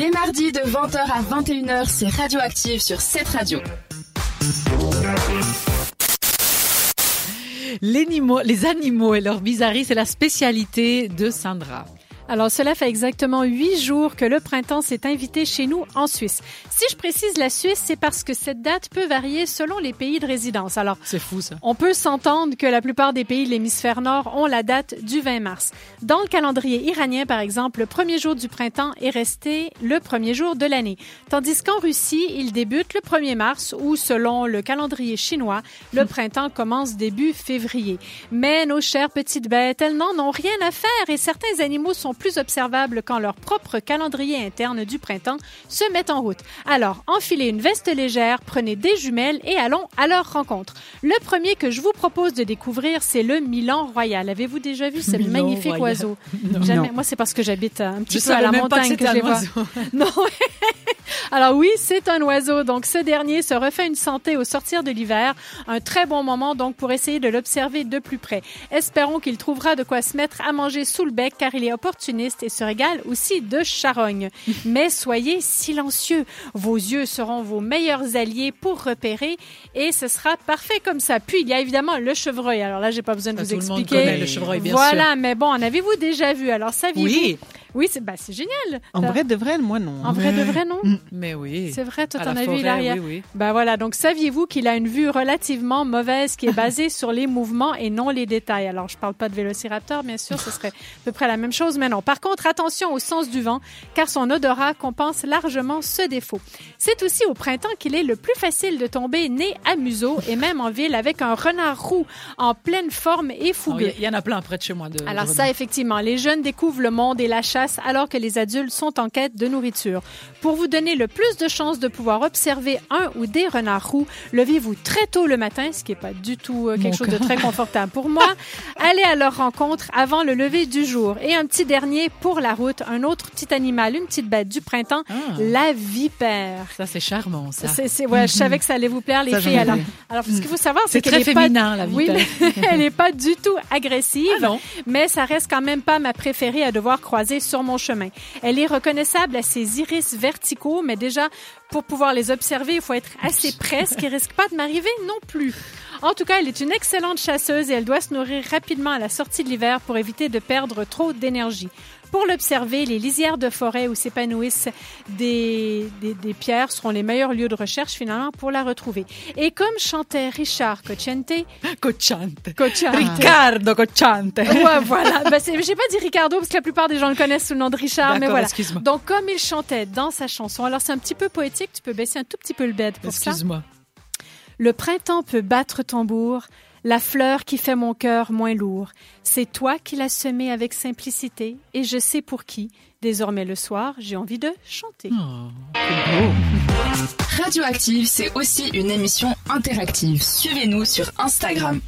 Les mardis de 20h à 21h, c'est Radioactive sur cette radio. Les animaux, et leurs bizarreries, c'est la spécialité de Sandra. Alors, cela fait exactement huit jours que le printemps s'est invité chez nous en Suisse. Si je précise la Suisse, c'est parce que cette date peut varier selon les pays de résidence. Alors, c'est fou ça. On peut s'entendre que la plupart des pays de l'hémisphère nord ont la date du 20 mars. Dans le calendrier iranien, par exemple, le premier jour du printemps est resté le premier jour de l'année. Tandis qu'en Russie, il débute le 1er mars ou, selon le calendrier chinois, le printemps commence début février. Mais nos chères petites bêtes, elles n'en ont rien à faire et certains animaux sont plus observables quand leur propre calendrier interne du printemps se met en route. Alors, enfilez une veste légère, prenez des jumelles et allons à leur rencontre. Le premier que je vous propose de découvrir, c'est le Milan Royal. Avez-vous déjà vu ce magnifique oiseau? Jamais. Moi, c'est parce que j'habite un petit peu à la montagne que, je les vois. Non. Alors oui, c'est un oiseau. Donc ce dernier se refait une santé au sortir de l'hiver. Un très bon moment donc pour essayer de l'observer de plus près. Espérons qu'il trouvera de quoi se mettre à manger sous le bec car il est opportuniste et se régale aussi de charogne. Mais soyez silencieux. Vos yeux seront vos meilleurs alliés pour repérer et ce sera parfait comme ça. Puis il y a évidemment le chevreuil. Alors là, j'ai pas besoin de vous expliquer. le chevreuil, bien voilà, mais bon, en avez-vous déjà vu? Alors saviez-vous Oui. Oui, c'est bah, c'est génial. En vrai de vrai, moi non. En vrai de vrai, non Mais oui. C'est vrai, toi t'en as vu l'arrière. oui, oui. Ben voilà, donc saviez-vous qu'il a une vue relativement mauvaise qui est basée sur les mouvements et non les détails? Alors je parle pas de vélociraptor, bien sûr, ce serait à peu près la même chose, mais non. Par contre, attention au sens du vent, car son odorat compense largement ce défaut. C'est aussi au printemps qu'il est le plus facile de tomber nez à museau et même en ville avec un renard roux en pleine forme et fougueux. Il y, y en a plein près de chez moi. De, Alors de ça, effectivement, les jeunes découvrent le monde et la chasse alors que les adultes sont en quête de nourriture. Pour vous donner le plus de chances de pouvoir observer un ou des renards roux, levez-vous très tôt le matin, ce qui est pas du tout euh, quelque Mon chose de très confortable pour moi. Allez à leur rencontre avant le lever du jour. Et un petit dernier pour la route, un autre petit animal, une petite bête du printemps, Ah. la vipère. Ça, c'est charmant, ça. Ouais, je savais que ça allait vous plaire, les Ça, filles. Alors, ce qu'il faut savoir, c'est, C'est qu'elle très est pas- féminin, la Oui, vipère. mais elle n'est pas du tout agressive, Ah non. mais ça reste quand même pas ma préférée à devoir croiser Elle est reconnaissable à ses iris verticaux, mais déjà, pour pouvoir les observer, il faut être assez près, ce qui risque pas de m'arriver non plus. En tout cas, elle est une excellente chasseuse et elle doit se nourrir rapidement à la sortie de l'hiver pour éviter de perdre trop d'énergie. Pour l'observer, les lisières de forêt où s'épanouissent des, des, des pierres seront les meilleurs lieux de recherche finalement pour la retrouver. Et comme chantait Richard Cocciante, Cochante. Cocciante. Riccardo Cochante. Ouais, voilà. Ben, j'ai pas dit Ricardo parce que la plupart des gens le connaissent sous le nom de Richard, mais voilà. Donc, comme il chantait dans sa chanson, alors c'est un petit peu poétique, tu peux baisser un tout petit peu le bed pour ça? Excuse-moi. Le printemps peut battre tambour, la fleur qui fait mon cœur moins lourd. C'est toi qui l'as semé avec simplicité, et je sais pour qui. Désormais le soir, j'ai envie de chanter. Radioactive, c'est aussi une émission interactive. Suivez-nous sur Instagram.